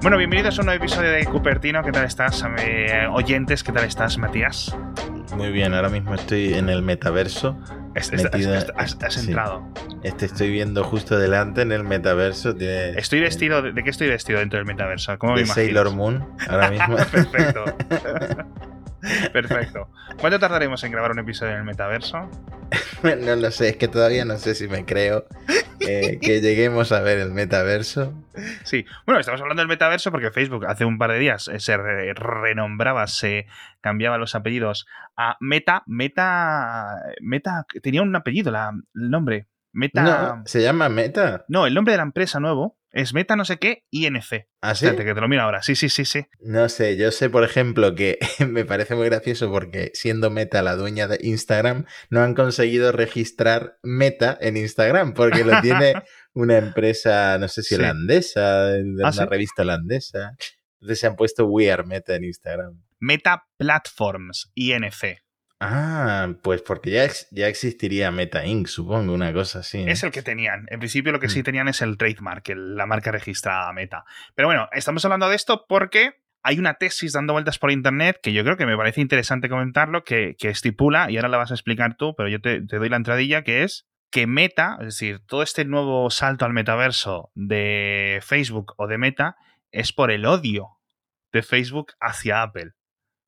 Bueno, bienvenidos a un nuevo episodio de Cupertino. ¿Qué tal estás? Eh, oyentes, ¿qué tal estás, Matías? Muy bien, ahora mismo estoy en el metaverso. Es- es- metido- has, has sí. entrado. Este estoy viendo justo delante en el metaverso. tiene- Estoy vestido. ¿De, de qué estoy vestido dentro del metaverso? ¿Cómo me de imaginas? Sailor Moon ahora mismo. Perfecto. Perfecto. ¿Cuánto tardaremos en grabar un episodio en el metaverso? no lo sé, es que todavía no sé si me creo eh, que lleguemos a ver el metaverso. Sí. Bueno, estamos hablando del metaverso porque Facebook hace un par de días eh, se re- renombraba, se cambiaba los apellidos a Meta. Meta. Meta. Tenía un apellido, la, el nombre. Meta. No, se llama Meta. No, el nombre de la empresa nuevo es Meta no sé qué INC. ¿Ah, sí? Espérate, que te lo miro ahora. Sí, sí, sí, sí. No sé, yo sé, por ejemplo, que me parece muy gracioso porque siendo Meta la dueña de Instagram, no han conseguido registrar Meta en Instagram porque lo tiene una empresa, no sé si Sí. holandesa, de ¿Ah, una sí? revista holandesa. Entonces se han puesto We Are Meta en Instagram. Meta Platforms INC. Ah, pues porque ya, ex- ya existiría Meta Inc., supongo, una cosa así. ¿no? Es el que tenían. En principio lo que sí Mm. tenían es el trademark, el- la marca registrada Meta. Pero bueno, estamos hablando de esto porque hay una tesis dando vueltas por internet que yo creo que me parece interesante comentarlo, que, que estipula, y ahora la vas a explicar tú, pero yo te, te doy la entradilla, que es que Meta, es decir, todo este nuevo salto al metaverso de Facebook o de Meta es por el odio de Facebook hacia Apple.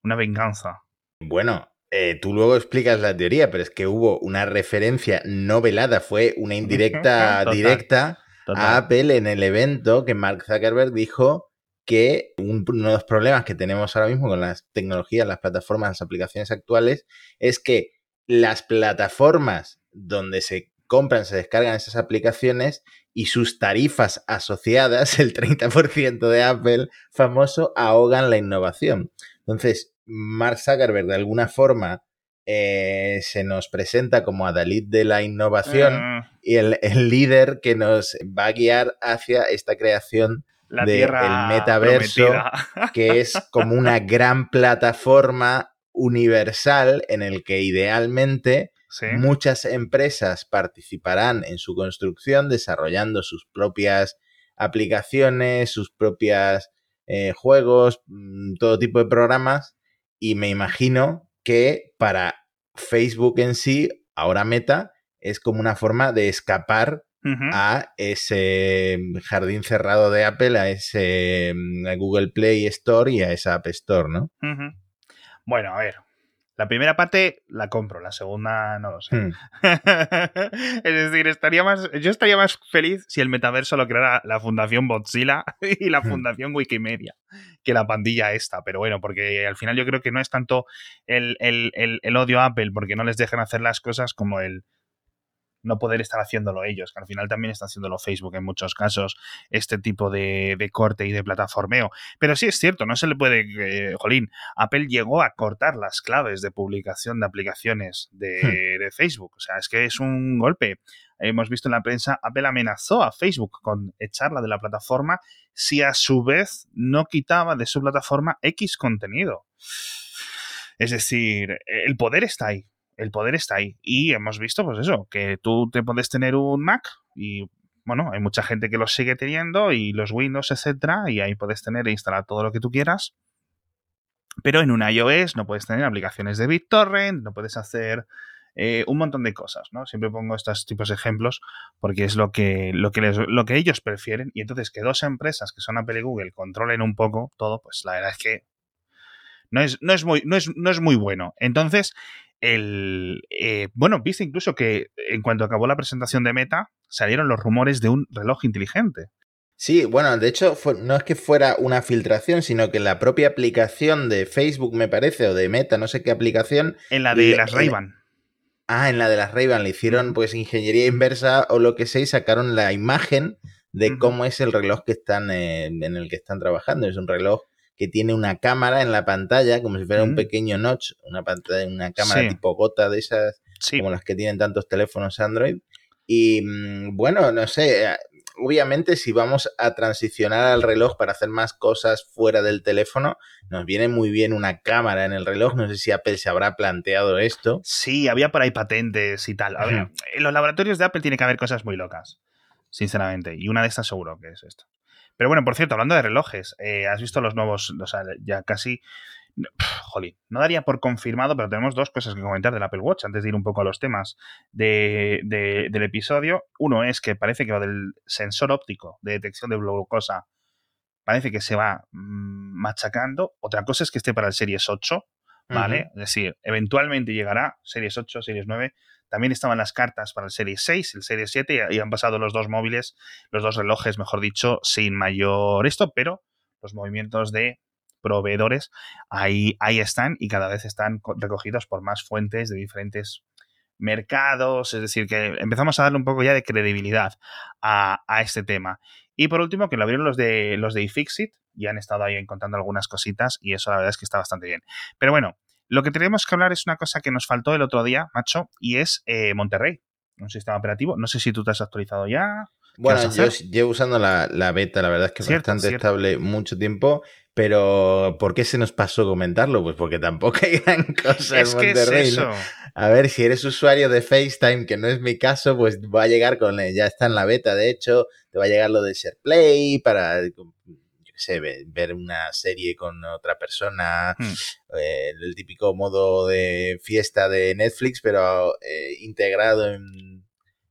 Una venganza. Bueno, eh, tú luego explicas la teoría, pero es que hubo una referencia no velada, fue una indirecta Total. directa a. Apple en el evento que Mark Zuckerberg dijo que un- uno de los problemas que tenemos ahora mismo con las tecnologías, las plataformas, las aplicaciones actuales, es que las plataformas donde se compran, se descargan esas aplicaciones y sus tarifas asociadas, el 30% de Apple famoso, ahogan la innovación. Entonces, Mark Zuckerberg de alguna forma eh, se nos presenta como Adalid de la innovación Eh, y el, el líder que nos va a guiar hacia esta creación la de tierra el metaverso, prometida. que es como una gran plataforma universal en el que idealmente Sí. muchas empresas participarán en su construcción desarrollando sus propias aplicaciones, sus propios juegos, mm, todo tipo de programas y me imagino que para Facebook en sí, ahora Meta, es como una forma de escapar a ese jardín cerrado de Apple, a ese mm, Google Play Store y a esa App Store, ¿no? Bueno, a ver. La primera parte la compro, la segunda no lo sé. Hmm. es decir, estaría más, yo estaría más feliz si el metaverso lo creara la Fundación Mozilla y la Hmm. Fundación Wikimedia que la pandilla esta. Pero bueno, porque al final yo creo que no es tanto el, el- el- el odio a Apple porque no les dejan hacer las cosas como el no poder estar haciéndolo ellos, que al final también está haciéndolo Facebook en muchos casos, este tipo de, de corte y de plataformeo. Pero sí es cierto, no se le puede, eh, jolín, Apple llegó a cortar las claves de publicación de aplicaciones de, de Facebook. O sea, es que es un golpe. Hemos visto en la prensa, Apple amenazó a Facebook con echarla de la plataforma si a su vez no quitaba de su plataforma X contenido. Es decir, el poder está ahí. El poder está ahí. Y hemos visto, pues eso, que tú te puedes tener un Mac y bueno, hay mucha gente que los sigue teniendo y los Windows, etcétera, y ahí puedes tener e instalar todo lo que tú quieras. Pero en un iOS no puedes tener aplicaciones de BitTorrent, no puedes hacer eh, un montón de cosas, ¿no? Siempre pongo estos tipos de ejemplos porque es lo que, lo, que les- lo que ellos prefieren. Y entonces que dos empresas que son Apple y Google controlen un poco todo, pues la verdad es que no es, no es, muy, no es, no es muy bueno. Entonces, el, eh, bueno, viste incluso que en cuanto acabó la presentación de Meta, salieron los rumores de un reloj inteligente. Sí, bueno, de hecho, fue- no es que fuera una filtración, sino que la propia aplicación de Facebook, me parece, o de Meta, no sé qué aplicación. En la de Le- las Ray-Ban. Ah, en la de las Ray-Ban le hicieron pues ingeniería inversa o lo que sea y sacaron la imagen de cómo es el reloj que están eh, en el que están trabajando. Es un reloj que tiene una cámara en la pantalla, como si fuera un pequeño notch, una pantalla, una cámara Sí. tipo gota de esas Sí. como las que tienen tantos teléfonos Android. Y mm, bueno, no sé, eh, obviamente si vamos a transicionar al reloj para hacer más cosas fuera del teléfono, nos viene muy bien una cámara en el reloj. No sé si Apple se habrá planteado esto. Sí, había por ahí patentes y tal. A ver, en los laboratorios de Apple tiene que haber cosas muy locas, sinceramente. Y una de estas seguro que es esto. Pero bueno, por cierto, hablando de relojes, eh, ¿has visto los nuevos, o sea, ya casi... Jolín, no daría por confirmado, pero tenemos dos cosas que comentar del Apple Watch antes de ir un poco a los temas de, del episodio. Uno es que parece que lo del sensor óptico de detección de glucosa parece que se va mm, machacando. Otra cosa es que esté para el Series 8, ¿vale? Es decir, eventualmente llegará Series 8, Series 9. También estaban las cartas para el Series 6, el Series 7 y han pasado los dos móviles, los dos relojes, mejor dicho, sin mayor esto, pero los movimientos de proveedores ahí, ahí están y cada vez están recogidos por más fuentes de diferentes mercados, es decir, que empezamos a darle un poco ya de credibilidad a, a este tema. Y por último, que lo abrieron los de, los de iFixit y han estado ahí encontrando algunas cositas y eso la verdad es que está bastante bien. Pero bueno, lo que tenemos que hablar es una cosa que nos faltó el otro día, macho, y es eh, Monterrey, un sistema operativo. No sé si tú te has actualizado ya. Bueno, yo llevo usando la, beta, la verdad es que es bastante estable mucho tiempo, pero ¿por qué se nos pasó comentarlo? Pues porque tampoco hay gran cosa en Monterrey. A ver, si eres usuario de FaceTime, que no es mi caso, pues va a llegar con, ya está en la beta, de hecho, te va a llegar lo de SharePlay para, sé, ver una serie con otra persona, eh, el típico modo de fiesta de Netflix, pero eh, integrado en,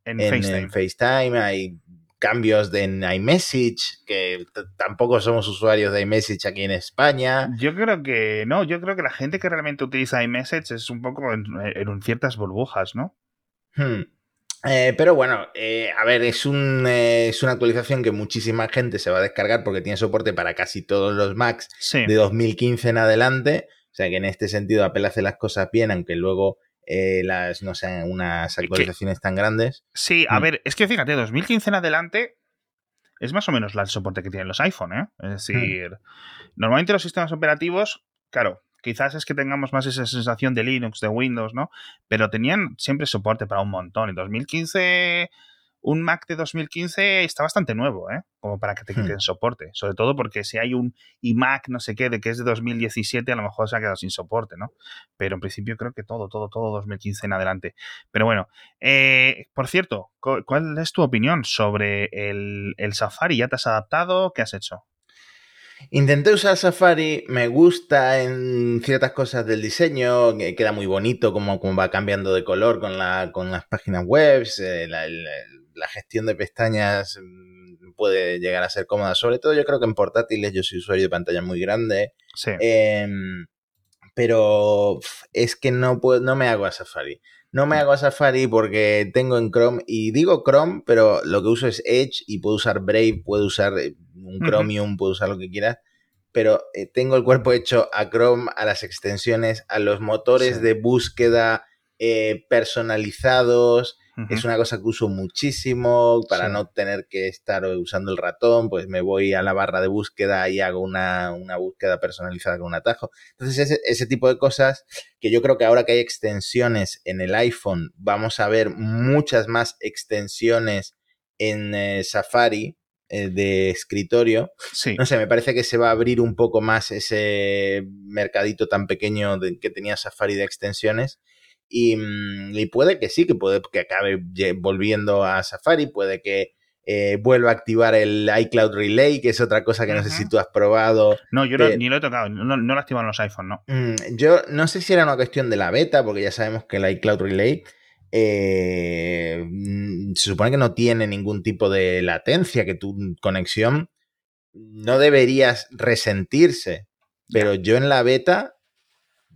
en, FaceTime. Hay cambios de en iMessage, que tampoco somos usuarios de iMessage aquí en España. Yo creo que no, yo creo que la gente que realmente utiliza iMessage es un poco en, ciertas burbujas, ¿no? Hmm. Eh, pero bueno, eh, a ver, es, un, eh, es una actualización que muchísima gente se va a descargar porque tiene soporte para casi todos los Macs de 2015 en adelante. O sea que en este sentido Apple hace las cosas bien, aunque luego las no sean unas actualizaciones tan grandes. Sí, a mm. ver, es que fíjate, 2015 en adelante es más o menos el soporte que tienen los iPhone, ¿eh? Es mm. decir, normalmente los sistemas operativos, claro, quizás es que tengamos más esa sensación de Linux, de Windows, ¿no? Pero tenían siempre soporte para un montón. En 2015, un Mac de 2015 está bastante nuevo, ¿eh? Como para que te hmm. quiten soporte. Sobre todo porque si hay un iMac, no sé qué, de que es de 2017, a lo mejor se ha quedado sin soporte, ¿no? Pero en principio creo que todo, todo, todo 2015 en adelante. Pero bueno, eh, por cierto, ¿cuál es tu opinión sobre el, el Safari? ¿Ya te has adaptado? ¿Qué has hecho? Intenté usar Safari, me gusta en ciertas cosas del diseño, queda muy bonito como, va cambiando de color con, la, con las páginas web, eh, la, gestión de pestañas mm, puede llegar a ser cómoda, sobre todo yo creo que en portátiles yo soy usuario de pantalla muy grande, em, pero es que no, puedo, no me hago a Safari. No me hago a Safari porque tengo en Chrome, y digo Chrome, pero lo que uso es Edge y puedo usar Brave, puedo usar eh, un Chromium, puedo usar lo que quieras, pero eh, tengo el cuerpo hecho a Chrome, a las extensiones, a los motores de búsqueda eh, personalizados. Es una cosa que uso muchísimo para no tener que estar usando el ratón, pues me voy a la barra de búsqueda y hago una, búsqueda personalizada con un atajo. Entonces, ese, ese, tipo de cosas que yo creo que ahora que hay extensiones en el iPhone, vamos a ver muchas más extensiones en eh, Safari eh, de escritorio. No sé, me parece que se va a abrir un poco más ese mercadito tan pequeño que tenía Safari de extensiones. Mm, y, puede que sí, que puede que acabe volviendo a Safari, puede que eh, vuelva a activar el iCloud Relay, que es otra cosa que no sé si tú has probado. No, yo ni lo he tocado, no, no lo activan los iPhone, no. Mm, yo no sé si era una cuestión de la beta, porque ya sabemos que el iCloud Relay eh, mm, se supone que no tiene ningún tipo de latencia, que tu conexión no deberías resentirse. Pero yo en la beta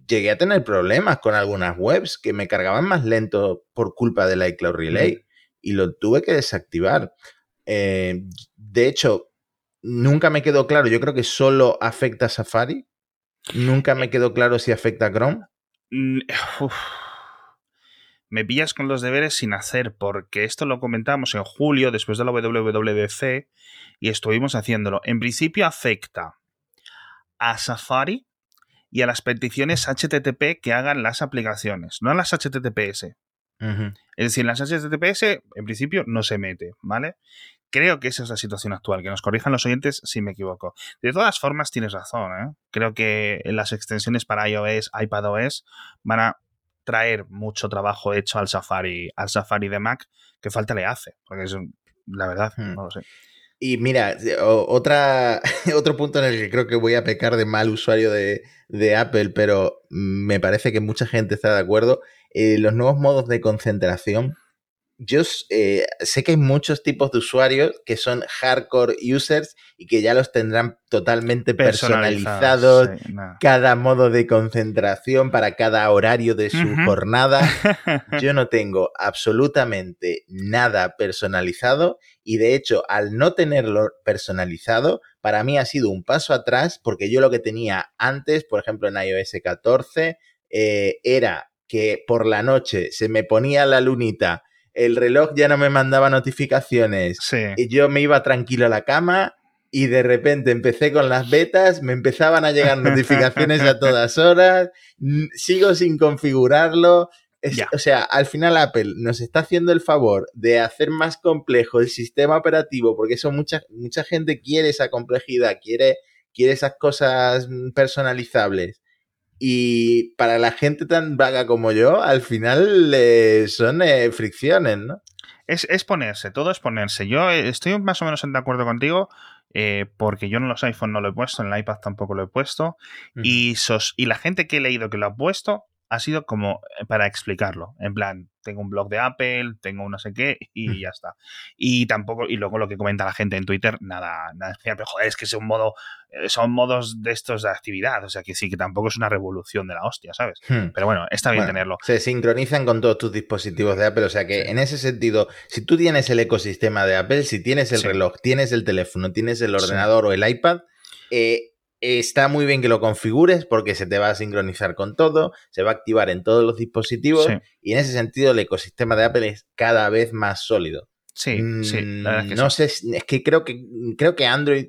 llegué a tener problemas con algunas webs que me cargaban más lento por culpa del iCloud Relay y lo tuve que desactivar. Eh, de hecho, nunca me quedó claro, yo creo que solo afecta a Safari. Nunca me quedó claro si afecta a Chrome. Mm, me pillas con los deberes sin hacer, porque esto lo comentamos en julio, después de la WWDC, y estuvimos haciéndolo. En principio afecta a Safari y a las peticiones HTTP que hagan las aplicaciones, no a las HTTPS. Es decir, en las HTTPS, en principio, no se mete, ¿vale? Creo que esa es la situación actual, que nos corrijan los oyentes si me equivoco. De todas formas, tienes razón, ¿eh? Creo que las extensiones para iOS, iPadOS van a traer mucho trabajo hecho al Safari, al Safari de Mac, que falta le hace, porque es la verdad, hmm. no lo sé. Y mira, otra, otro punto en el que creo que voy a pecar de mal usuario de, de Apple, pero me parece que mucha gente está de acuerdo, eh, los nuevos modos de concentración yo eh, sé que hay muchos tipos de usuarios que son hardcore users y que ya los tendrán totalmente personalizados, cada modo de concentración para cada horario de su jornada. Yo no tengo absolutamente nada personalizado y de hecho al no tenerlo personalizado, para mí ha sido un paso atrás porque yo lo que tenía antes, por ejemplo en iOS 14, eh, era que por la noche se me ponía la lunita el reloj ya no me mandaba notificaciones. Y yo me iba tranquilo a la cama y de repente empecé con las betas, me empezaban a llegar notificaciones a todas horas, sigo sin configurarlo. o sea, al final Apple nos está haciendo el favor de hacer más complejo el sistema operativo, porque eso mucha, mucha gente quiere esa complejidad, quiere, quiere esas cosas personalizables. Y para la gente tan vaga como yo, al final eh, son eh, fricciones, ¿no? Es, es, ponerse, todo es ponerse. Yo eh, estoy más o menos de acuerdo contigo. porque yo en los iPhone no lo he puesto, en el iPad tampoco lo he puesto. y, sos, y la gente que he leído que lo ha puesto ha sido como para explicarlo. En plan, tengo un blog de Apple, tengo un no sé qué y mm. ya está. Y tampoco, y luego lo que comenta la gente en Twitter, nada, nada especial, pero joder, es que es un modo, eh, son modos de estos de actividad, o sea que sí, que tampoco es una revolución de la hostia, ¿sabes? Hmm. Pero bueno, está bien tenerlo. Se sincronizan con todos tus dispositivos de Apple, o sea que en ese sentido, si tú tienes el ecosistema de Apple, si tienes el reloj, tienes el teléfono, tienes el ordenador o el iPad, eh, Está muy bien que lo configures porque se te va a sincronizar con todo, se va a activar en todos los dispositivos y en ese sentido el ecosistema de Apple es cada vez más sólido. Sí, sí. Mm, no sé, es que creo que creo que Android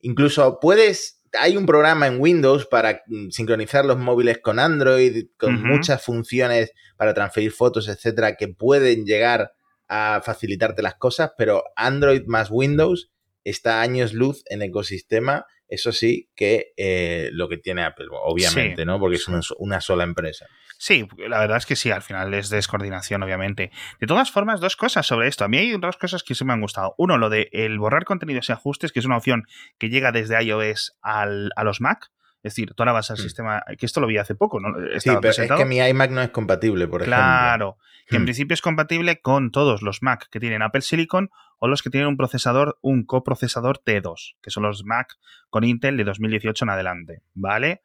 incluso puedes hay un programa en Windows para mm, sincronizar los móviles con Android con muchas funciones para transferir fotos, etcétera, que pueden llegar a facilitarte las cosas, pero Android más Windows está años luz en ecosistema eso sí que eh, lo que tiene Apple, obviamente, ¿no? Porque es una, sola empresa. Sí, la verdad es que sí, al final es descoordinación, obviamente. De todas formas, dos cosas sobre esto. A mí hay dos cosas que sí me han gustado. Uno, lo de el borrar contenidos y ajustes, que es una opción que llega desde iOS al, a los Mac. Es decir, tú ahora vas al mm. sistema, que esto lo vi hace poco, ¿no? sí, pero es que mi iMac no es compatible, por ejemplo. Claro, que en mm. principio es compatible con todos los Mac que tienen Apple Silicon o los que tienen un procesador, un coprocesador T2, que son los Mac con Intel de 2018 en adelante, ¿vale?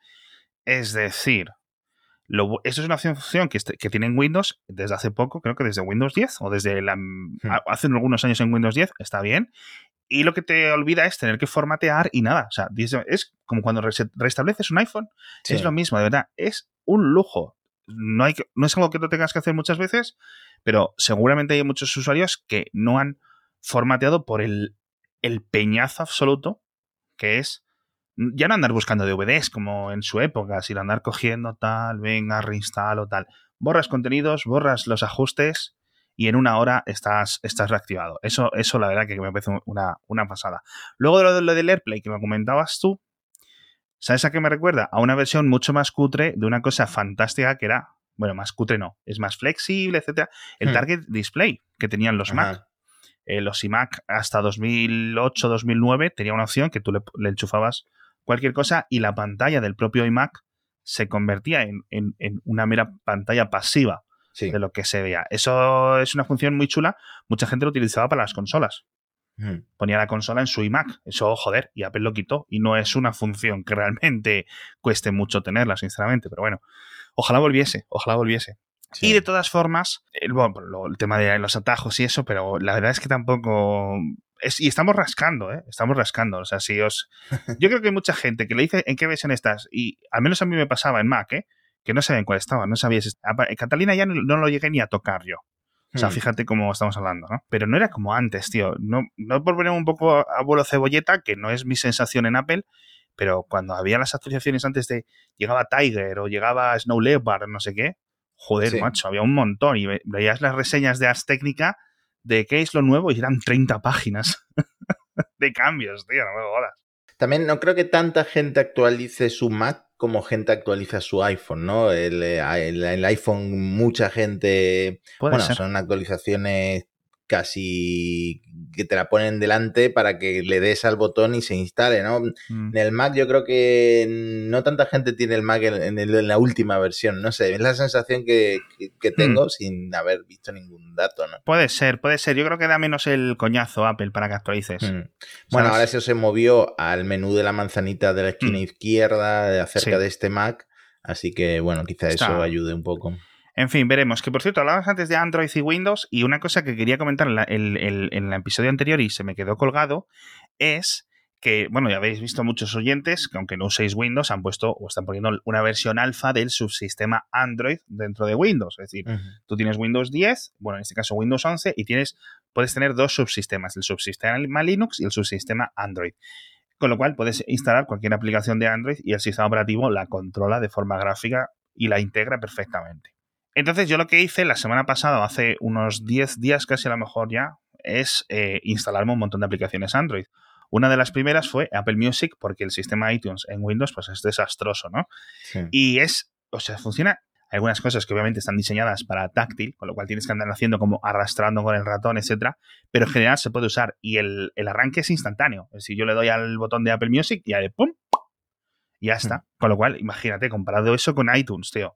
Es decir, lo, eso es una función que, que tiene en Windows desde hace poco, creo que desde Windows 10 o desde la, hmm. hace algunos años en Windows 10, está bien. Y lo que te olvida es tener que formatear y nada. O sea, es como cuando restableces un iPhone. Es lo mismo, de verdad. Es un lujo. No, hay no es algo que no tengas que hacer muchas veces, pero seguramente hay muchos usuarios que no han formateado por el, el peñazo absoluto que es ya no andar buscando DVDs como en su época, sino andar cogiendo tal, venga, reinstalo tal. Borras contenidos, borras los ajustes y en una hora estás, estás reactivado. Eso, eso la verdad que me parece una, una pasada. Luego de lo, de lo del AirPlay que me comentabas tú, ¿sabes a qué me recuerda? A una versión mucho más cutre de una cosa fantástica que era, bueno, más cutre no, es más flexible, etcétera, el hmm. Target Display que tenían los Mac. Eh, los iMac hasta 2008-2009 tenía una opción que tú le, enchufabas cualquier cosa y la pantalla del propio iMac se convertía en, una mera pantalla pasiva de lo que se veía. Eso es una función muy chula. Mucha gente lo utilizaba para las consolas. Ponía la consola en su iMac. Eso, joder, y Apple lo quitó. Y no es una función que realmente cueste mucho tenerla, sinceramente. Pero bueno, ojalá volviese, ojalá volviese. Y de todas formas, el, bueno, el tema de los atajos y eso, pero la verdad es que tampoco. Es, y estamos rascando, ¿eh? Estamos rascando. O sea, si os. Yo creo que hay mucha gente que le dice en qué versión estás, y al menos a mí me pasaba en Mac, ¿eh? Que no sabían cuál estaba, no sabías. En Catalina ya no, lo llegué ni a tocar yo. O sea, hmm. fíjate cómo estamos hablando, ¿no? Pero no era como antes, tío. No, no por poner un poco a vuelo cebolleta, que no es mi sensación en Apple, pero cuando había las actualizaciones antes de llegaba Tiger o llegaba Snow Leopard, no sé qué, Joder, macho, había un montón. Y veías las reseñas de Ars Técnica de qué es lo nuevo y eran 30 páginas de cambios, tío, no me jodas. También no creo que tanta gente actualice su Mac como gente actualiza su iPhone, ¿no? El, eh, iPhone, mucha gente. bueno, son actualizaciones casi que te la ponen delante para que le des al botón y se instale, ¿no? Mm. En el Mac yo creo que no tanta gente tiene el Mac en, el- en la última versión, no sé, es la sensación que, que- que tengo sin haber visto ningún dato, ¿no? Puede ser, puede ser. Yo creo que da menos el coñazo Apple para que actualices. Mm. Bueno, ¿Sabes? ahora eso se movió al menú de la manzanita de la esquina Mm. izquierda acerca Sí. de este Mac, así que bueno, quizá Está- eso ayude un poco. En fin, veremos. Que por cierto, hablábamos antes de Android y Windows y una cosa que quería comentar en, la- el- el- en el episodio anterior y se me quedó colgado es que, bueno, ya habéis visto muchos oyentes que aunque no uséis Windows han puesto o están poniendo una versión alfa del subsistema Android dentro de Windows. Es decir, tú tienes Windows 10, bueno, en este caso Windows 11 y tienes, puedes tener dos subsistemas, el subsistema Linux y el subsistema Android. Con lo cual puedes instalar cualquier aplicación de Android y el sistema operativo la controla de forma gráfica y la integra perfectamente. Entonces yo lo que hice la semana pasada, hace unos 10 días casi a lo mejor ya, es eh, instalarme un montón de aplicaciones Android. Una de las primeras fue Apple Music, porque el sistema iTunes en Windows pues es desastroso, ¿no? Sí. Y es, o sea, funciona. Hay algunas cosas que obviamente están diseñadas para táctil, con lo cual tienes que andar haciendo como arrastrando con el ratón, etcétera, pero en general se puede usar y el, el arranque es instantáneo. Es decir, yo le doy al botón de Apple Music y de ¡pum! Y ya está. Con lo cual, imagínate, comparado eso con iTunes, tío.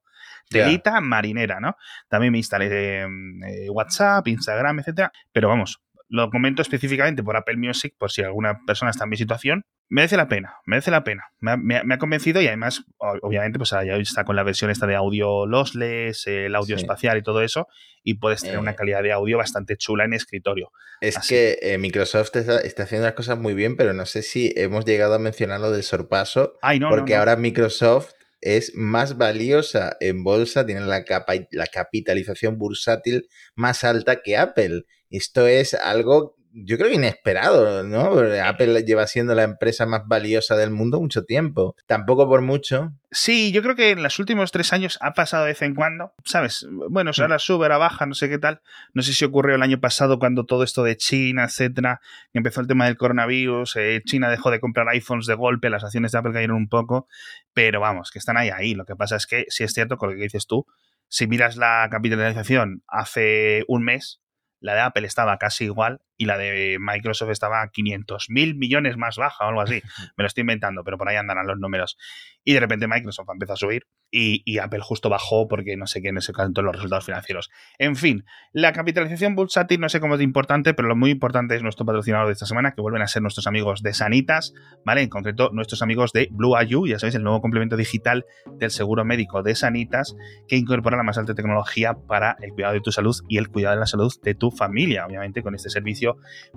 Telita marinera, ¿no? También me instalé eh, eh, WhatsApp, Instagram, etcétera. Pero vamos, lo comento específicamente por Apple Music, por si alguna persona está en mi situación. Merece la pena, merece la pena. Me ha, me ha- me ha convencido y además, obviamente, pues ya está con la versión esta de audio lossless, el audio Sí. espacial y todo eso, y puedes tener Eh. una calidad de audio bastante chula en escritorio. Es Así. que eh, Microsoft está, está haciendo las cosas muy bien, pero no sé si hemos llegado a mencionar lo del sorpaso, Ay, no, no, porque no. ahora Microsoft es más valiosa en bolsa, tiene la, capa- la capitalización bursátil más alta que Apple. Esto es algo, yo creo, inesperado, ¿no? Porque Apple lleva siendo la empresa más valiosa del mundo mucho tiempo. Tampoco por mucho. Sí, yo creo que en los últimos tres años ha pasado de vez en cuando, ¿sabes? Bueno, Mm. ahora sube, ahora baja, no sé qué tal. No sé si ocurrió el año pasado cuando todo esto de China, etcétera, empezó el tema del coronavirus, eh, China dejó de comprar iPhones de golpe, las acciones de Apple cayeron un poco, pero vamos, que están ahí, ahí. Lo que pasa es que, si es cierto, con lo que dices tú, si miras la capitalización hace un mes, la de Apple estaba casi igual y la de Microsoft estaba a 500 mil millones más baja o algo así. Me lo estoy inventando, pero por ahí andarán los números. Y de repente Microsoft empezó a subir y, y Apple justo bajó porque no sé qué, no sé cuánto los resultados financieros. En fin, la capitalización bursátil no sé cómo es importante, pero lo muy importante es nuestro patrocinador de esta semana, que vuelven a ser nuestros amigos de Sanitas, ¿vale? En concreto, nuestros amigos de Blue IU, ya sabéis, el nuevo complemento digital del seguro médico de Sanitas, que incorpora la más alta tecnología para el cuidado de tu salud y el cuidado de la salud de tu familia. Obviamente, con este servicio,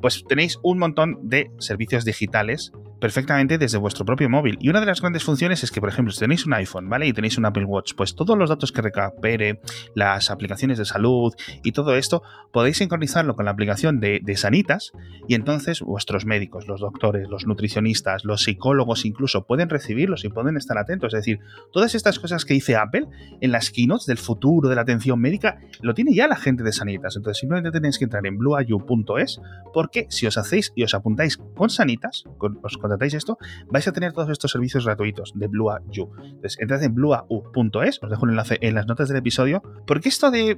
pues tenéis un montón de servicios digitales perfectamente desde vuestro propio móvil. Y una de las grandes funciones es que, por ejemplo, si tenéis un iPhone, ¿vale? Y tenéis un Apple Watch, pues todos los datos que recupere, las aplicaciones de salud y todo esto, podéis sincronizarlo con la aplicación de, de Sanitas y entonces vuestros médicos, los doctores, los nutricionistas, los psicólogos incluso pueden recibirlos y pueden estar atentos. Es decir, todas estas cosas que dice Apple en las keynotes del futuro de la atención médica, lo tiene ya la gente de Sanitas. Entonces simplemente tenéis que entrar en blueayu.es porque si os hacéis y os apuntáis con Sanitas, os contratáis esto, vais a tener todos estos servicios gratuitos de BlueAU. Entonces, entrad en blueau.es, os dejo un enlace en las notas del episodio, porque esto de,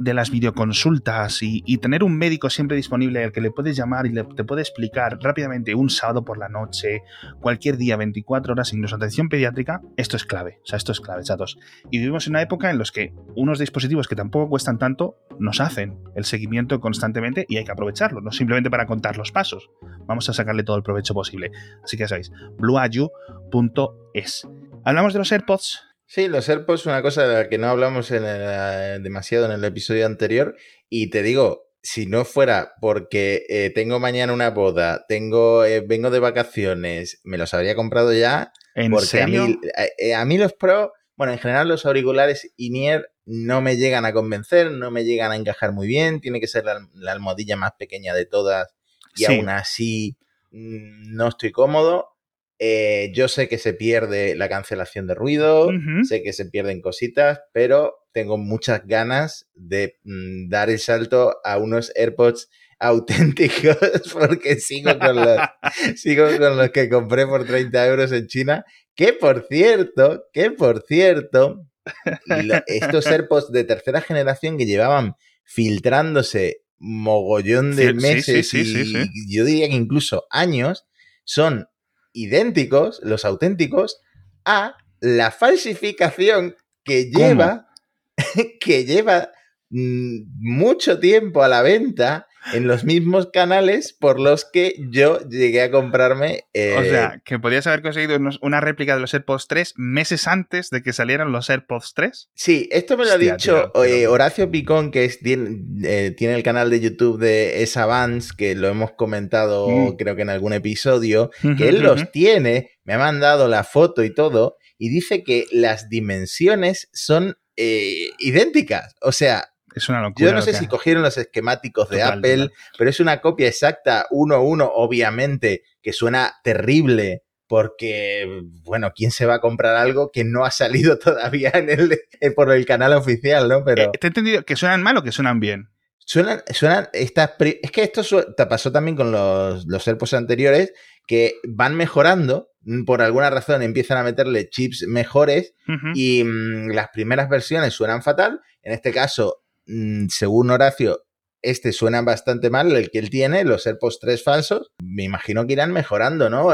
las videoconsultas y, y tener un médico siempre disponible al que le puedes llamar y le, te puede explicar rápidamente un sábado por la noche, cualquier día, 24 horas, incluso atención pediátrica, esto es clave. O sea, esto es clave, chatos. Y vivimos en una época en los que unos dispositivos que tampoco cuestan tanto nos hacen el seguimiento constantemente y hay que aprovecharlo, no simplemente para contar los pasos. Vamos a sacarle todo el provecho posible. Así que ya sabéis, blueayu.es. Hablamos de los AirPods. Sí, los AirPods, una cosa de la que no hablamos en el, eh, demasiado en el episodio anterior. Y te digo, si no fuera porque eh, tengo mañana una boda, tengo, eh, vengo de vacaciones, me los habría comprado ya. ¿En porque serio? A, mí, a mí los Pro, bueno, en general los auriculares in-ear no me llegan a convencer, no me llegan a encajar muy bien. Tiene que ser la, la almohadilla más pequeña de todas y Sí. aún así mm, no estoy cómodo. Eh, yo sé que se pierde la cancelación de ruido, sé que se pierden cositas, pero tengo muchas ganas de mm, dar el salto a unos AirPods auténticos porque sigo con los, sigo con los que compré por 30 euros en China. Que por cierto, que por cierto, lo- estos AirPods de tercera generación que llevaban filtrándose mogollón de meses y yo diría que incluso años, son idénticos, los auténticos, a la falsificación que lleva, que lleva mm, mucho tiempo a la venta en los mismos canales por los que yo llegué a comprarme. o sea, eh, que podías haber conseguido una réplica de los AirPods 3 meses antes de que salieran los AirPods 3. Sí, esto me lo ha dicho eh, Horacio Picón, que es, eh, tiene, el canal de YouTube de esa Vans, que lo hemos comentado mm. creo que en algún episodio, que él los tiene, me ha mandado la foto y todo, y dice que las dimensiones son idénticas. O sea, es una locura. Yo no sé si cogieron los esquemáticos de Apple, pero es una copia exacta, uno a uno, obviamente, que suena terrible. Porque, bueno, ¿quién se va a comprar algo que no ha salido todavía en el, eh, por el canal oficial, ¿no? Pero... Eh, ¿Te he entendido que suenan mal o que suenan bien? Suenan, suenan, estas, es que esto te pasó también con los, los AirPods anteriores, que van mejorando, mm, por alguna razón empiezan a meterle chips mejores y mm, las primeras versiones suenan fatal. En este caso, según Horacio, este suena bastante mal, el que él tiene, los AirPods 3 falsos, me imagino que irán mejorando, ¿no?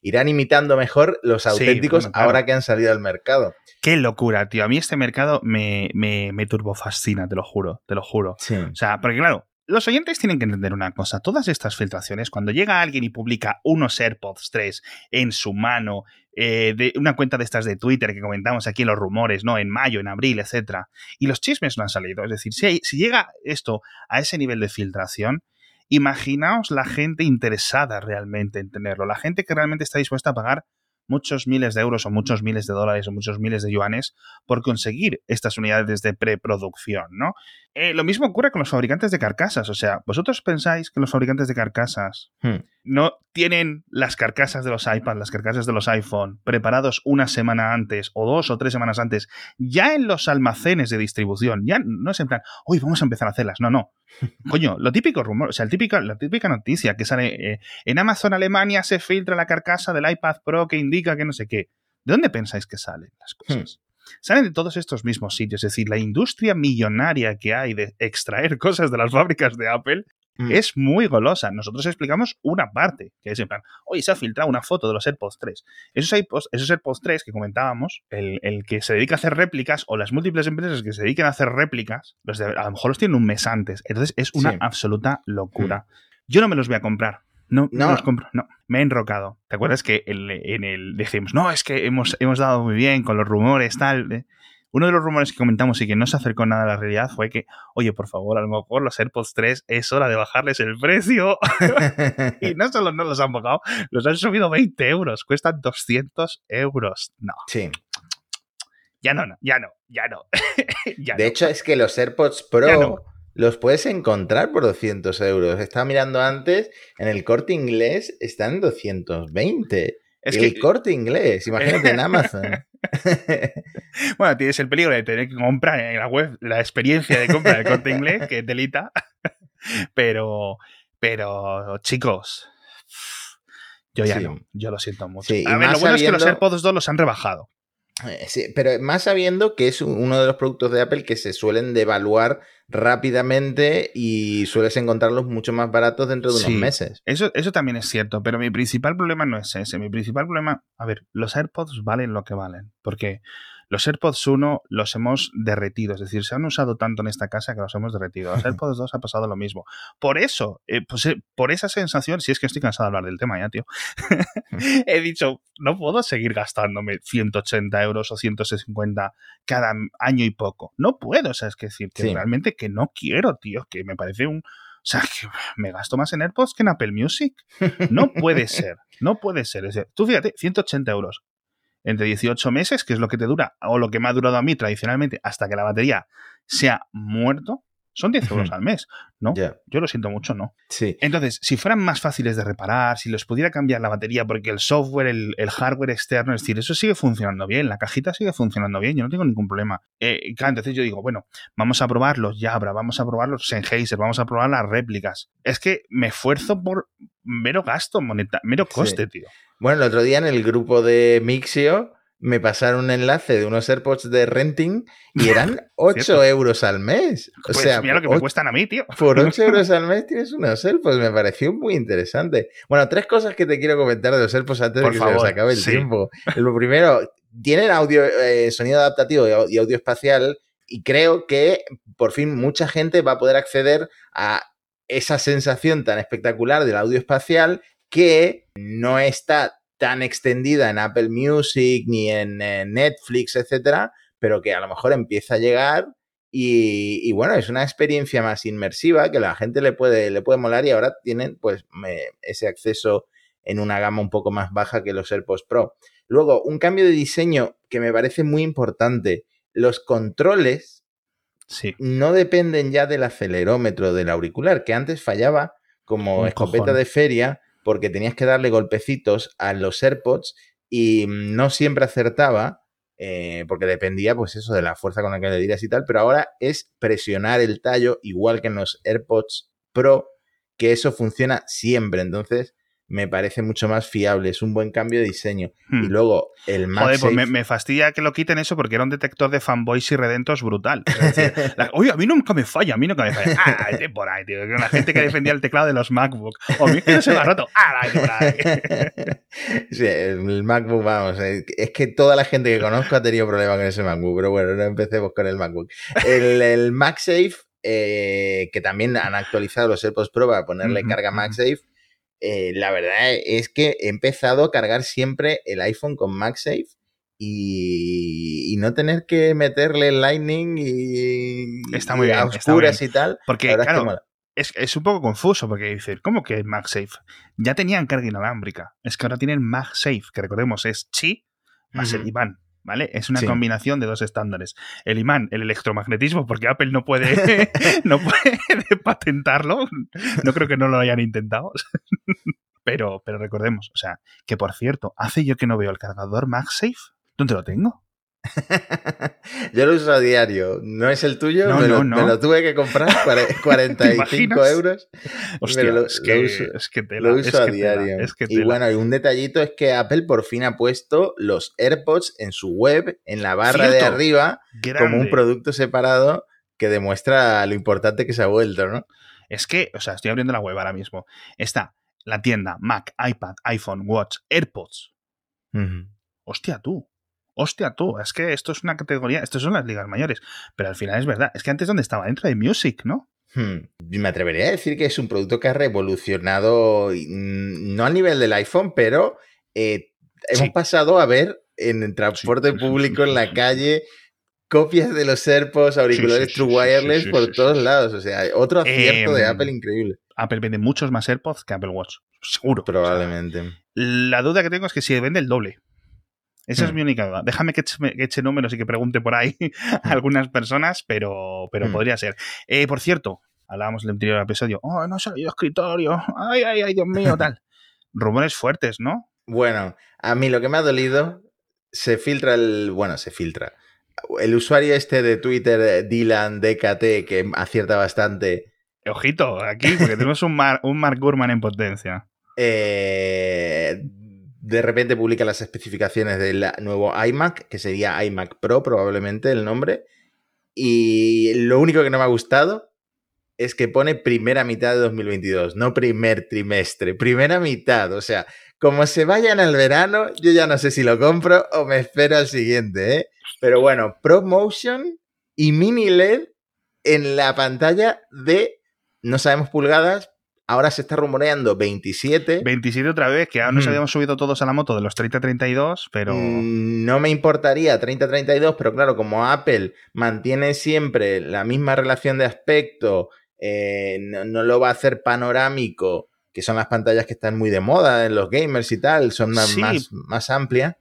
irán imitando mejor los auténticos ahora que han salido al mercado. Qué locura, tío. A mí este mercado me, me, me turbo fascina, te lo juro, te lo juro. O sea, porque claro, los oyentes tienen que entender una cosa, todas estas filtraciones, cuando llega alguien y publica unos AirPods 3 en su mano, eh, de una cuenta de estas de Twitter que comentamos aquí en los rumores, ¿no? En mayo, en abril, etcétera, y los chismes no han salido. Es decir, si, si llega esto a ese nivel de filtración, imaginaos la gente interesada realmente en tenerlo, la gente que realmente está dispuesta a pagar muchos miles de euros o muchos miles de dólares o muchos miles de yuanes por conseguir estas unidades de preproducción, ¿no? Eh, lo mismo ocurre con los fabricantes de carcasas, o sea, vosotros pensáis que los fabricantes de carcasas hmm. No tienen las carcasas de los iPads, las carcasas de los iPhone preparados una semana antes o dos o tres semanas antes, ya en los almacenes de distribución, ya no es en plan, hoy vamos a empezar a hacerlas, no, no. Coño, lo típico rumor, o sea, el típico, la típica noticia que sale eh, en Amazon Alemania se filtra la carcasa del iPad Pro que indica que no sé qué. ¿De dónde pensáis que salen las cosas? Hmm salen de todos estos mismos sitios. Es decir, la industria millonaria que hay de extraer cosas de las fábricas de Apple mm. es muy golosa. Nosotros explicamos una parte, que es en plan, oye, se ha filtrado una foto de los AirPods 3. Esos AirPods, esos AirPods 3 que comentábamos, el, que se dedica a hacer réplicas o las múltiples empresas que se dedican a hacer réplicas, los a lo mejor los tienen un mes antes. Entonces es una absoluta locura. Mm. Yo no me los voy a comprar. No, no, los compro. No, me he enrocado. ¿Te acuerdas que en el decimos, no, es que hemos, hemos dado muy bien con los rumores, tal? Eh"? Uno de los rumores que comentamos y que no se acercó nada a la realidad fue que, oye, por favor, a lo mejor los AirPods 3 es hora de bajarles el precio. y no solo no los han bajado, los han subido 20 euros. Cuestan 200 euros. No. Sí. Ya no, no ya no, ya no. de hecho, es que los AirPods Pro los puedes encontrar por 200 euros. Estaba mirando antes, en el corte inglés están 220. Es el corte inglés, imagínate en Amazon. bueno, tienes el peligro de tener que comprar en la web la experiencia de compra del corte inglés, que es delita. pero, pero, chicos, yo ya no, yo lo siento mucho. a ver, lo bueno es que los AirPods 2 los han rebajado. Eh, sí, pero más sabiendo que es uno de los productos de Apple que se suelen devaluar rápidamente y sueles encontrarlos mucho más baratos dentro de unos meses. Eso, eso también es cierto, pero mi principal problema no es ese. Mi principal problema, a ver, los AirPods valen lo que valen, porque los AirPods 1 los hemos derretido, es decir, se han usado tanto en esta casa que los hemos derretido. Los AirPods 2 ha pasado lo mismo. Por eso, eh, pues, eh, por esa sensación, si es que estoy cansado de hablar del tema ya, tío, he dicho, no puedo seguir gastándome 180 euros o 150 cada año y poco. No puedo, o sea, es que decir, que realmente que no quiero, tío, que me parece un... O sea, que me gasto más en AirPods que en Apple Music. No puede ser, no puede ser. tú fíjate, 180 euros entre 18 meses, que es lo que te dura, o lo que me ha durado a mí tradicionalmente, hasta que la batería se ha muerto, son 10 euros al mes, ¿no? Yo lo siento mucho, ¿no? Sí. Entonces, si fueran más fáciles de reparar, si les pudiera cambiar la batería, porque el software, el, hardware externo, es decir, eso sigue funcionando bien, la cajita sigue funcionando bien, yo no tengo ningún problema. Eh, claro, entonces yo digo, bueno, vamos a probar los Jabra, vamos a probar los Sennheiser, vamos a probar las réplicas. Es que me esfuerzo por mero gasto, moneta, mero coste, tío. Bueno, el otro día en el grupo de Mixio me pasaron un enlace de unos AirPods de renting y eran 8 euros al mes. O Pues sea, mira lo que me cuestan a mí, tío. por 8 euros al mes tienes unos AirPods. Me pareció muy interesante. Bueno, tres cosas que te quiero comentar de los AirPods antes Por de que se nos acabe el sí. tiempo. Lo primero, tienen audio, eh, sonido adaptativo y audio espacial y creo que por fin mucha gente va a poder acceder a esa sensación tan espectacular del audio espacial que no está tan extendida en Apple Music ni en, Netflix, etcétera, pero que a lo mejor empieza a llegar y, y bueno, es una experiencia más inmersiva que la gente le puede, le puede molar y ahora tienen pues me- ese acceso en una gama un poco más baja que los AirPods Pro. Luego, un cambio de diseño que me parece muy importante. Los controles Sí. no dependen ya del acelerómetro del auricular, que antes fallaba como Un escopeta cojón. de feria porque tenías que darle golpecitos a los AirPods y no siempre acertaba eh, porque dependía pues eso de la fuerza con la que le diras y tal, pero ahora es presionar el tallo igual que en los AirPods Pro, que eso funciona siempre, entonces me parece mucho más fiable, es un buen cambio de diseño. Hmm. Y luego el Joder, pues me, MagSafe- me fastidia que lo quiten eso porque era un detector de fanboys y redentos brutal. Es decir, la- Oye, a mí nunca me falla, a mí nunca me falla. Ah, vete por ahí, tío. La gente que defendía el teclado de los MacBook. O a mí es que no se me ha roto. Ah, vete por ahí. Sí, el MacBook, vamos, eh, es que toda la gente que conozco ha tenido problemas con ese MacBook, pero bueno, no empecemos con el MacBook. El, el MagSafe, eh, que también han actualizado los AirPods Pro para ponerle Ujú, carga ujú. MagSafe, eh, la verdad es que he empezado a cargar siempre el iPhone con MagSafe y, y no tener que meterle el Lightning y, Está muy y bien, a está oscuras bien. y tal. Porque, es que claro, es, es un poco confuso porque dicen, ¿cómo que MagSafe? Ya tenían carga inalámbrica. Es que ahora tienen MagSafe, que recordemos es chi más el. ¿Vale? Es una Sí. combinación de dos estándares. El imán, el electromagnetismo, porque Apple no puede, no puede patentarlo. No creo que no lo hayan intentado. Pero, pero recordemos, o sea, que por cierto, hace yo que no veo el cargador MagSafe. ¿Dónde lo tengo? Yo lo uso a diario. No es el tuyo, No, me, no, lo, no. me lo tuve que comprar, cuare- 45 imaginas? euros. Hostia, lo- es, que, lo uso- es que tela, Lo es uso a que tela, diario. es que y bueno, y un detallito es que Apple por fin ha puesto los AirPods en su web, en la barra de arriba, como un producto separado que demuestra lo importante que se ha vuelto, ¿no? Es que, o sea, estoy abriendo la web ahora mismo. Está la tienda Mac, iPad, iPhone, Watch, AirPods. Hostia tú. Hostia tú. Es que esto es una categoría, esto son las ligas mayores. Pero al final es verdad. Es que antes donde estaba, dentro de Music, ¿no? Hmm. Me atrevería a decir que es un producto que ha revolucionado, mm, no al nivel del iPhone, pero eh, hemos Sí. pasado a ver en el transporte sí, público, sí, en la calle, copias de los AirPods, auriculares True Wireless por todos lados. O sea, otro acierto de Em, Apple increíble. Apple vende muchos más AirPods que Apple Watch. Seguro. Probablemente. O sea, la duda que tengo es que si vende el doble. Esa es Hmm. mi única duda. Déjame que eche, que eche números y que pregunte por ahí a algunas personas, pero, pero Hmm. podría ser. Eh, por cierto, hablábamos en el anterior episodio. Oh, no ha salido escritorio. Ay, ay, ay, Dios mío, tal. Rumores fuertes, ¿no? Bueno, a mí lo que me ha dolido, se filtra el. Bueno, se filtra. El usuario este de Twitter, eh, Dylan DKT, que acierta bastante, Ojito, aquí, porque tenemos un, Mar- un Mark Gurman en potencia. eh, de repente publica las especificaciones del nuevo iMac, que sería iMac Pro probablemente el nombre. Y lo único que no me ha gustado es que pone primera mitad de 2022, no primer trimestre, primera mitad. O sea, como se vayan al verano, yo ya no sé si lo compro o me espero al siguiente, ¿eh? Pero bueno, ProMotion y Mini LED en la pantalla de, no sabemos pulgadas, ahora se está rumoreando 27. 27 otra vez, que ahora nos Hmm. habíamos subido todos a la moto de los 30-32, pero... Mm, No me importaría 30-32, pero claro, como Apple mantiene siempre la misma relación de aspecto, eh, no, no lo va a hacer panorámico, que son las pantallas que están muy de moda en los gamers y tal, son más, Sí. más, más amplias,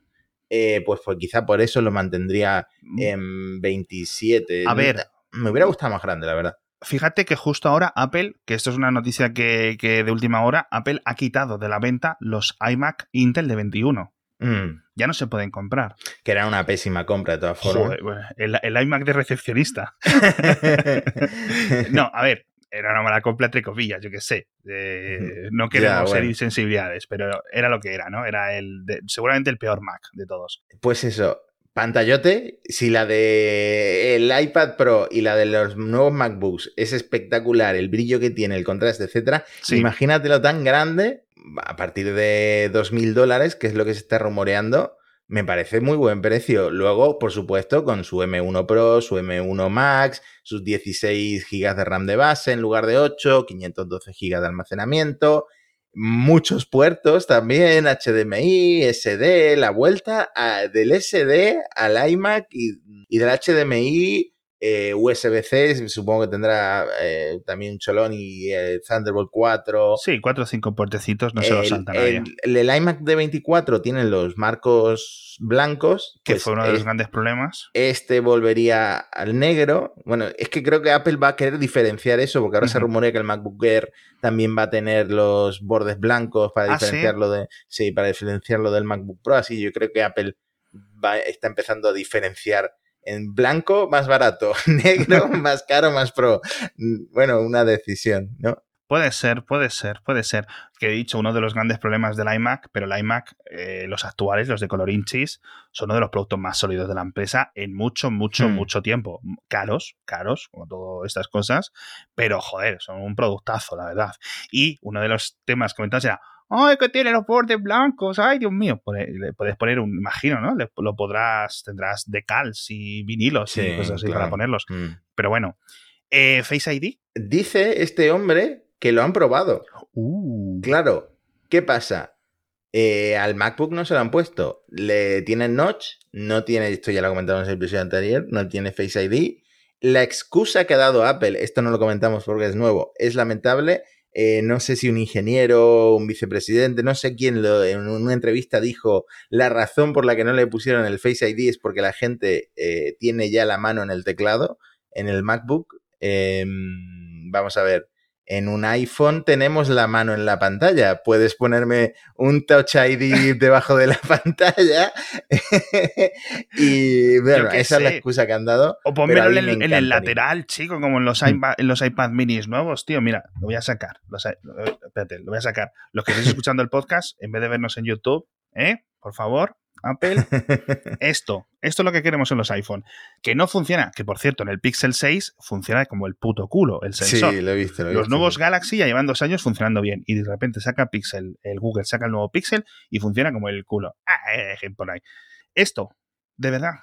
eh, pues, pues quizá por eso lo mantendría en 27. Mm. A ver. Me hubiera gustado más grande, la verdad. Fíjate que justo ahora Apple, que esto es una noticia que, que de última hora, Apple ha quitado de la venta los iMac Intel de 21. Mm, Ya no se pueden comprar. que era una pésima compra de todas formas. Joder, el, el iMac de recepcionista. No, a ver, era una mala compra entre comillas, yo qué sé. Eh, no queremos ser insensibilidades, pero era lo que era, ¿no? Era el seguramente el peor Mac de todos. Pues eso, pantallote, si la de el iPad Pro y la de los nuevos MacBooks es espectacular, el brillo que tiene, el contraste, etcétera, imagínatelo tan grande a partir de 2.000 dólares, que es lo que se está rumoreando, me parece muy buen precio. Luego, por supuesto, con su M1 Pro, su M1 Max, sus 16 GB de RAM de base en lugar de 8, 512 GB de almacenamiento, muchos puertos también, HDMI, SD, la vuelta del SD al iMac y, y del HDMI eh, USB-C, supongo que tendrá eh, también un cholón y eh, Thunderbolt 4. Sí, 4 o 5 puertecitos, no se los salta nadie. El, el, iMac de 24 tiene los marcos blancos. Que pues fue uno de los grandes problemas. Este volvería al negro. Bueno, es que creo que Apple va a querer diferenciar eso, porque ahora se rumorea que el MacBook Air también va a tener los bordes blancos para ¿Ah, diferenciarlo de. Sí, para diferenciarlo del MacBook Pro. Así yo creo que Apple va, está empezando a diferenciar en blanco más barato, negro más caro más pro. Bueno, una decisión, ¿no? Puede ser, puede ser, puede ser. Que he dicho, uno de los grandes problemas del iMac, pero el iMac, eh, los actuales, los de color inchis, son uno de los productos más sólidos de la empresa en mucho, mucho, hmm. mucho tiempo. Caros, caros, como todas estas cosas, pero joder, son un productazo, la verdad. Y uno de los temas comentados era, ¡Ay, que tiene los bordes blancos! ¡Ay, Dios mío! Le puedes poner un, imagino, ¿no? lo podrás, tendrás decals y vinilos y cosas así para ponerlos. Mm. Pero bueno, eh, Face ID. Dice este hombre que lo han probado. Uh. Claro, ¿qué pasa? Eh, al MacBook no se lo han puesto. Le tiene notch, no tiene, esto ya lo comentamos en el episodio anterior, no tiene Face ID. La excusa que ha dado Apple, esto no lo comentamos porque es nuevo, es lamentable eh, no sé si un ingeniero, un vicepresidente, no sé quién lo, en una entrevista dijo la razón por la que no le pusieron el Face ID es porque la gente eh, tiene ya la mano en el teclado, en el MacBook. Em, vamos a ver, en un iPhone tenemos la mano en la pantalla. Puedes ponerme un Touch ID debajo de la pantalla. y bueno, esa es la excusa que han dado. O ponmelo en, el lateral, chico, como en los, mm. iPad, en los iPad minis nuevos, tío. Mira, lo voy a sacar. espérate, lo voy a sacar. Los que estéis escuchando el podcast, en vez de vernos en YouTube, ¿eh? Por favor, Apple, esto, esto es lo que queremos en los iPhone. Que no funciona, que por cierto, en el Pixel 6 funciona como el puto culo, el sensor. Sí, lo he visto. los nuevos Galaxy ya llevan dos años funcionando bien y de repente saca Pixel, el Google saca el nuevo Pixel y funciona como el culo. Ah, eh, por ahí. Esto, de verdad,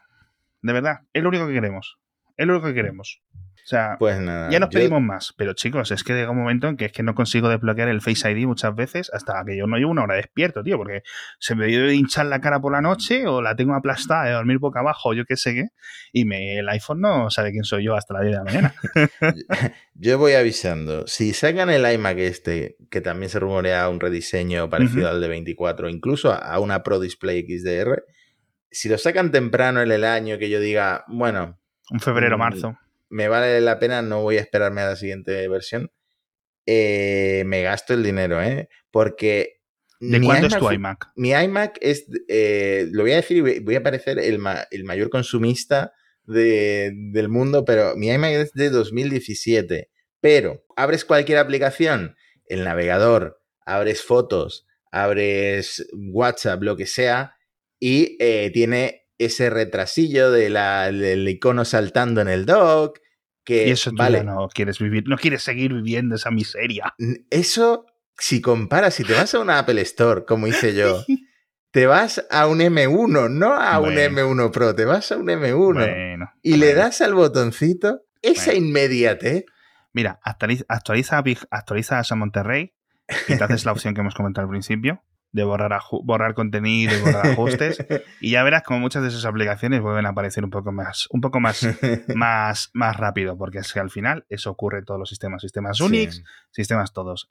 de verdad, es lo único que queremos. Es lo único que queremos. O sea, pues nada, ya nos pedimos más, pero chicos, es que llega un momento en que es que no consigo desbloquear el Face ID muchas veces hasta que yo no llevo una hora despierto, tío, porque se me dio de hinchar la cara por la noche o la tengo aplastada de dormir boca abajo yo qué sé qué, y me, el iPhone no sabe quién soy yo hasta la 10 de la mañana. yo voy avisando, si sacan el iMac este, que también se rumorea un rediseño parecido al de 24, incluso a una Pro Display XDR, si lo sacan temprano en el año que yo diga, bueno... Un febrero-marzo. Mm, me vale la pena, no voy a esperarme a la siguiente versión. Eh, me gasto el dinero, ¿eh? Porque... ¿De cuánto es tu iMac? Mi iMac es, eh, lo voy a decir y voy a parecer el, mayor consumista del mundo, pero mi iMac es de 2017. Pero abres cualquier aplicación, el navegador, abres fotos, abres WhatsApp, lo que sea, y eh, tiene ese retrasillo de la, del icono saltando en el dock. Que, y eso vale, no quieres vivir, no quieres seguir viviendo esa miseria. Eso, si comparas, si te vas a una Apple Store, como hice yo, te vas a un M1, no a un M1 Pro, te vas a un M1 y le das al botoncito, esa inmediate. Mira, actualiza, actualiza, actualiza a Monterrey y te haces la opción que hemos comentado al principio de borrar, borrar contenido y borrar ajustes. y ya verás como muchas de esas aplicaciones vuelven a aparecer un poco más, un poco más, más, más rápido, porque es que al final eso ocurre en todos los sistemas, sistemas Unix, sistemas todos.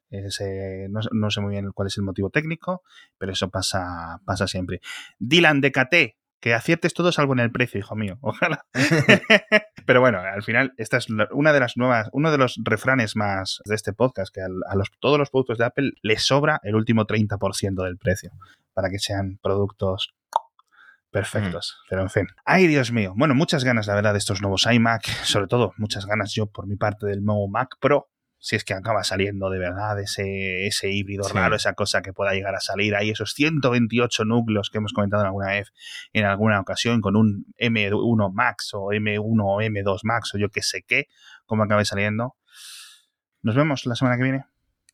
no, sé muy bien cuál es el motivo técnico, pero eso pasa, pasa siempre. Dylan de KT que aciertes todo salvo en el precio, hijo mío. Ojalá. Pero bueno, al final, esta es una de las nuevas, uno de los refranes más de este podcast, que a, todos los productos de Apple les sobra el último 30% del precio para que sean productos perfectos. Mm. Pero en fin. Ay, Dios mío. Bueno, muchas ganas, la verdad, de estos nuevos iMac. Sobre todo, muchas ganas yo por mi parte del nuevo Mac Pro si es que acaba saliendo de verdad ese, ese híbrido raro, esa cosa que pueda llegar a salir. Hay esos 128 núcleos que hemos comentado alguna vez, en alguna ocasión, con un M1 Max o M1 o M2 Max o yo qué sé qué, como acabe saliendo. Nos vemos la semana que viene.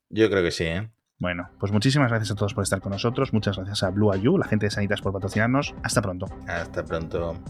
Yo creo que sí, ¿eh? Bueno, pues muchísimas gracias a todos por estar con nosotros. Muchas gracias a Blue Ayu, la gente de Sanitas, por patrocinarnos. Hasta pronto. Hasta pronto.